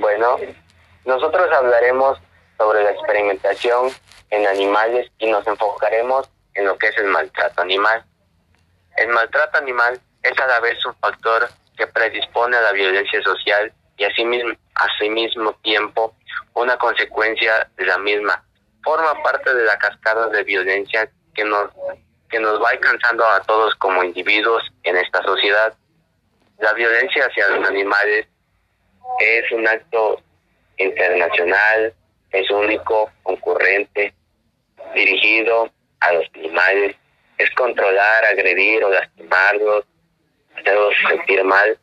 Bueno, nosotros hablaremos sobre la experimentación en animales y nos enfocaremos en lo que es el maltrato animal. El maltrato animal es a la vez un factor que predispone a la violencia social y asimismo, mismo tiempo una consecuencia de la misma. Forma parte de la cascada de violencia que nos, que nos va alcanzando a todos como individuos en esta sociedad. La violencia hacia los animales es un acto internacional, es único, concurrente, dirigido a los animales, es controlar, agredir o lastimarlos, hacerlos sentir mal.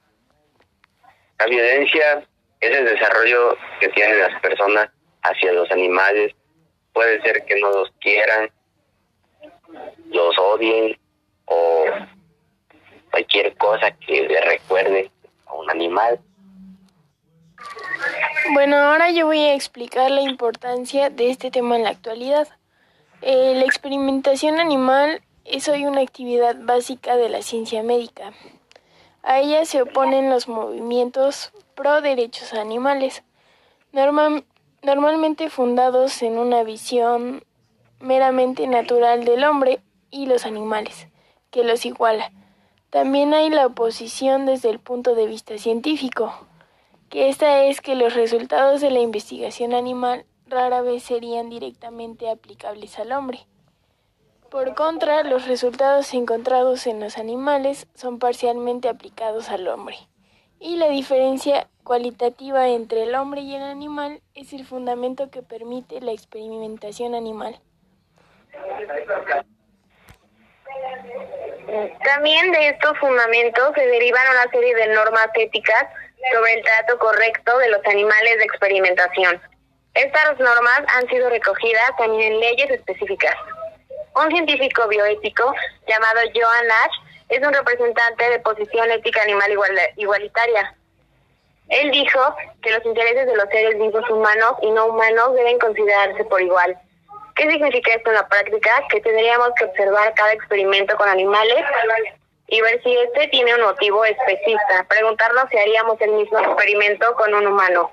La violencia es el desarrollo que tienen las personas hacia los animales. Puede ser que no los quieran, los odien o cualquier cosa que le recuerde a un animal. Bueno, ahora yo voy a explicar la importancia de este tema en la actualidad. Eh, la experimentación animal es hoy una actividad básica de la ciencia médica. A ella se oponen los movimientos pro derechos animales, normalmente fundados en una visión meramente natural del hombre y los animales, que los iguala. También hay la oposición desde el punto de vista científico, que esta es que los resultados de la investigación animal rara vez serían directamente aplicables al hombre. Por contra, los resultados encontrados en los animales son parcialmente aplicados al hombre. Y la diferencia cualitativa entre el hombre y el animal es el fundamento que permite la experimentación animal. También de estos fundamentos se derivan una serie de normas éticas sobre el trato correcto de los animales de experimentación. Estas normas han sido recogidas también en leyes específicas. Un científico bioético llamado Joan Nash es un representante de posición ética animal igualitaria. Él dijo que los intereses de los seres vivos humanos y no humanos deben considerarse por igual. ¿Qué significa esto en la práctica? Que tendríamos que observar cada experimento con animales y ver si este tiene un motivo especista. Preguntarnos si haríamos el mismo experimento con un humano.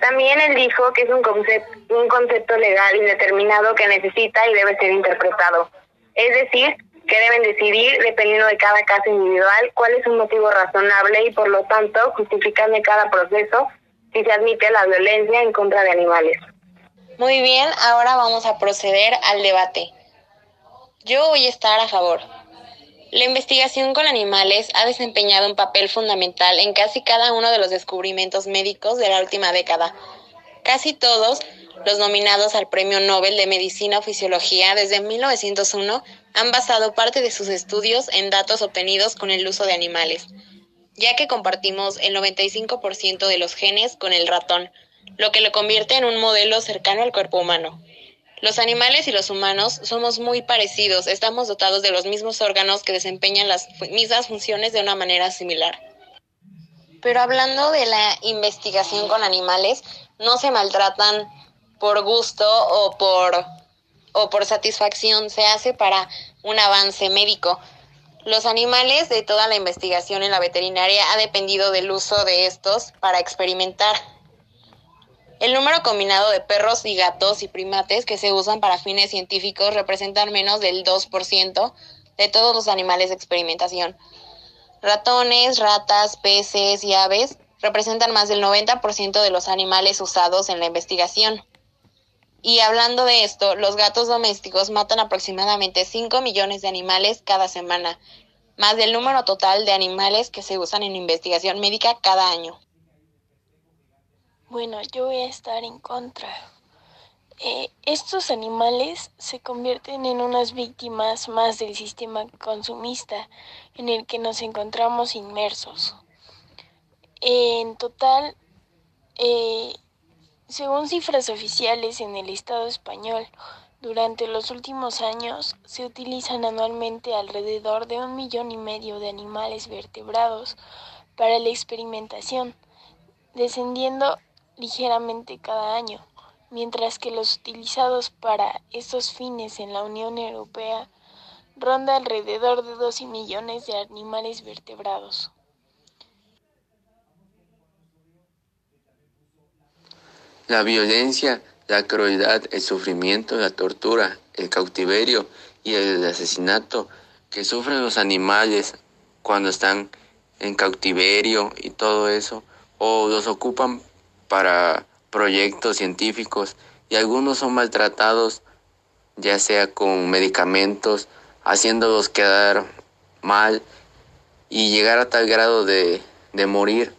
También él dijo que es un concepto, un concepto legal indeterminado que necesita y debe ser interpretado. Es decir, que deben decidir, dependiendo de cada caso individual, cuál es un motivo razonable y por lo tanto justificar de cada proceso si se admite la violencia en contra de animales. Muy bien, ahora vamos a proceder al debate. Yo voy a estar a favor. La investigación con animales ha desempeñado un papel fundamental en casi cada uno de los descubrimientos médicos de la última década. Casi todos los nominados al Premio Nobel de Medicina o Fisiología desde 1901 han basado parte de sus estudios en datos obtenidos con el uso de animales, ya que compartimos el 95% de los genes con el ratón, lo que lo convierte en un modelo cercano al cuerpo humano. Los animales y los humanos somos muy parecidos, estamos dotados de los mismos órganos que desempeñan las mismas funciones de una manera similar. Pero hablando de la investigación con animales, no se maltratan por gusto o por, o por satisfacción, se hace para un avance médico. Los animales de toda la investigación en la veterinaria ha dependido del uso de estos para experimentar. El número combinado de perros y gatos y primates que se usan para fines científicos representan menos del 2% de todos los animales de experimentación. Ratones, ratas, peces y aves representan más del 90% de los animales usados en la investigación. Y hablando de esto, los gatos domésticos matan aproximadamente 5 millones de animales cada semana, más del número total de animales que se usan en investigación médica cada año. Bueno, yo voy a estar en contra. Eh, estos animales se convierten en unas víctimas más del sistema consumista en el que nos encontramos inmersos. En total, eh, según cifras oficiales en el Estado español, durante los últimos años se utilizan anualmente alrededor de un millón y medio de animales vertebrados para la experimentación, descendiendo ligeramente cada año, mientras que los utilizados para estos fines en la Unión Europea ronda alrededor de 12 millones de animales vertebrados. La violencia, la crueldad, el sufrimiento, la tortura, el cautiverio y el asesinato que sufren los animales cuando están en cautiverio y todo eso, o los ocupan para proyectos científicos y algunos son maltratados ya sea con medicamentos, haciéndolos quedar mal y llegar a tal grado de, de morir.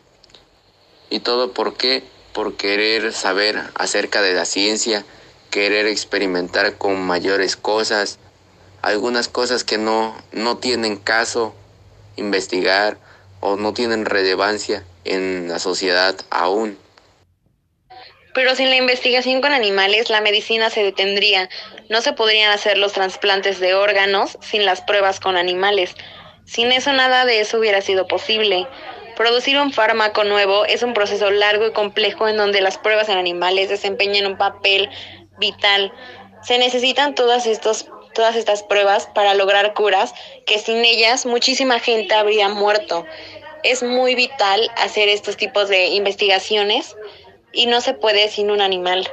¿Y todo por qué? Por querer saber acerca de la ciencia, querer experimentar con mayores cosas, algunas cosas que no, no tienen caso investigar o no tienen relevancia en la sociedad aún. Pero sin la investigación con animales, la medicina se detendría. No se podrían hacer los trasplantes de órganos sin las pruebas con animales. Sin eso nada de eso hubiera sido posible. Producir un fármaco nuevo es un proceso largo y complejo en donde las pruebas en animales desempeñan un papel vital. Se necesitan todas, estos, todas estas pruebas para lograr curas que sin ellas muchísima gente habría muerto. Es muy vital hacer estos tipos de investigaciones y no se puede sin un animal.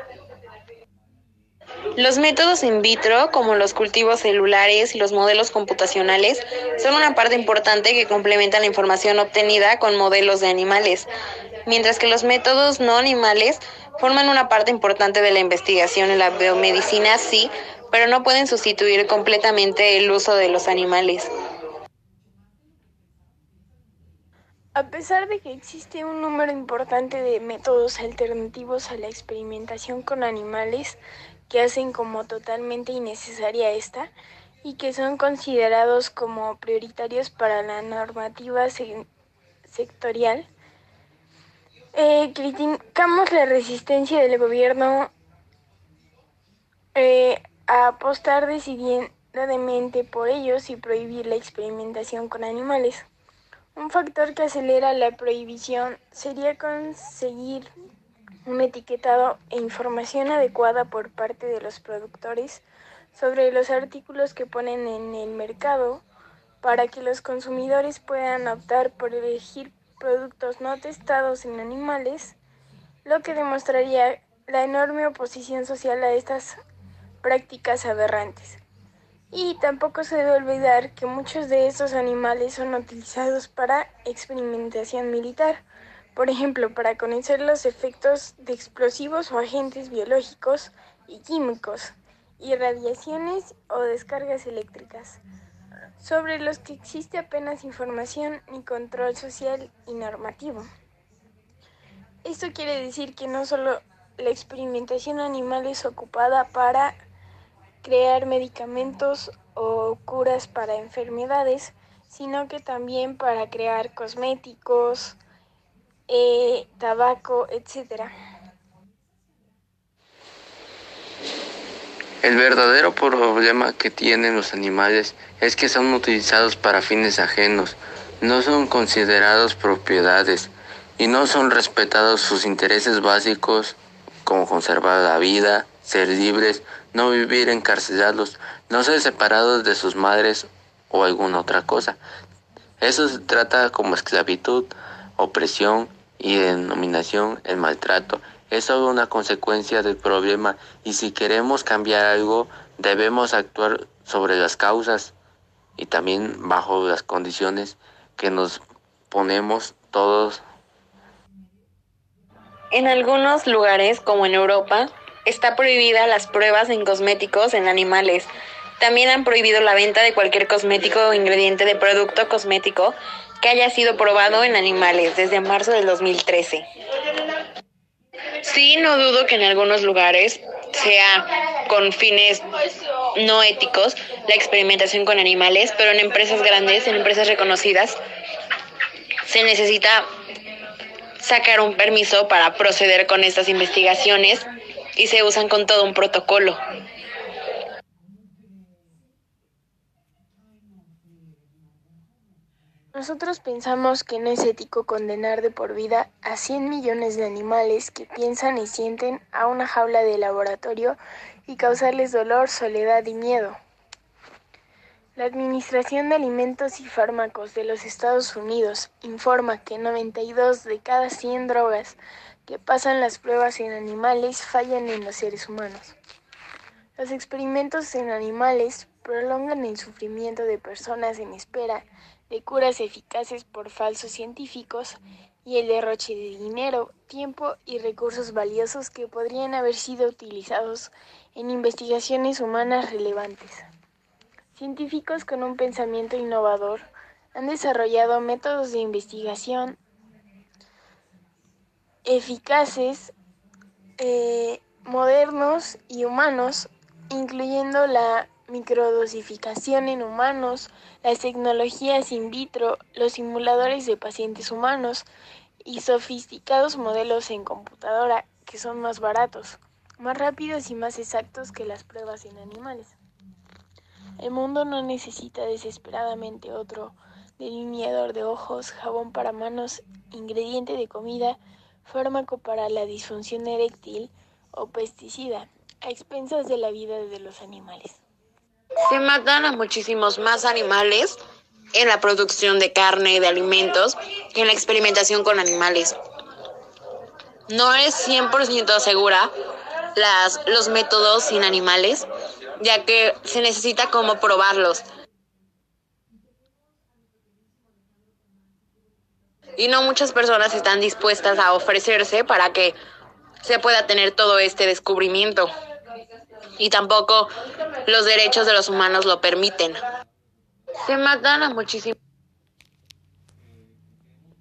Los métodos in vitro, como los cultivos celulares y los modelos computacionales, son una parte importante que complementa la información obtenida con modelos de animales, mientras que los métodos no animales forman una parte importante de la investigación en la biomedicina, sí, pero no pueden sustituir completamente el uso de los animales. A pesar de que existe un número importante de métodos alternativos a la experimentación con animales que hacen como totalmente innecesaria esta y que son considerados como prioritarios para la normativa sectorial, eh, criticamos la resistencia del gobierno eh, a apostar decididamente por ellos y prohibir la experimentación con animales. Un factor que acelera la prohibición sería conseguir un etiquetado e información adecuada por parte de los productores sobre los artículos que ponen en el mercado para que los consumidores puedan optar por elegir productos no testados en animales, lo que demostraría la enorme oposición social a estas prácticas aberrantes. Y tampoco se debe olvidar que muchos de estos animales son utilizados para experimentación militar, por ejemplo, para conocer los efectos de explosivos o agentes biológicos y químicos, irradiaciones o descargas eléctricas, sobre los que existe apenas información ni control social y normativo. Esto quiere decir que no solo la experimentación animal es ocupada para crear medicamentos o curas para enfermedades, sino que también para crear cosméticos, eh, tabaco, etc. El verdadero problema que tienen los animales es que son utilizados para fines ajenos, no son considerados propiedades y no son respetados sus intereses básicos como conservar la vida, ser libres, no vivir encarcelados, no ser separados de sus madres o alguna otra cosa. Eso se trata como esclavitud, opresión y denominación el maltrato. Es solo una consecuencia del problema y si queremos cambiar algo debemos actuar sobre las causas y también bajo las condiciones que nos ponemos todos. En algunos lugares, como en Europa, está prohibida las pruebas en cosméticos en animales. También han prohibido la venta de cualquier cosmético o ingrediente de producto cosmético que haya sido probado en animales desde marzo del 2013. Sí, no dudo que en algunos lugares sea con fines no éticos la experimentación con animales, pero en empresas grandes, en empresas reconocidas, se necesita sacar un permiso para proceder con estas investigaciones y se usan con todo un protocolo. Nosotros pensamos que no es ético condenar de por vida a 100 millones de animales que piensan y sienten a una jaula de laboratorio y causarles dolor, soledad y miedo. La Administración de Alimentos y Fármacos de los Estados Unidos informa que 92 de cada 100 drogas que pasan las pruebas en animales fallan en los seres humanos. Los experimentos en animales prolongan el sufrimiento de personas en espera de curas eficaces por falsos científicos y el derroche de dinero, tiempo y recursos valiosos que podrían haber sido utilizados en investigaciones humanas relevantes. Científicos con un pensamiento innovador han desarrollado métodos de investigación eficaces, eh, modernos y humanos, incluyendo la microdosificación en humanos, las tecnologías in vitro, los simuladores de pacientes humanos y sofisticados modelos en computadora que son más baratos, más rápidos y más exactos que las pruebas en animales. El mundo no necesita desesperadamente otro delineador de ojos, jabón para manos, ingrediente de comida, fármaco para la disfunción eréctil o pesticida, a expensas de la vida de los animales. Se matan a muchísimos más animales en la producción de carne y de alimentos que en la experimentación con animales. No es 100% segura las, los métodos sin animales, ya que se necesita como probarlos. Y no muchas personas están dispuestas a ofrecerse para que se pueda tener todo este descubrimiento. Y tampoco los derechos de los humanos lo permiten. Se matan a muchísimos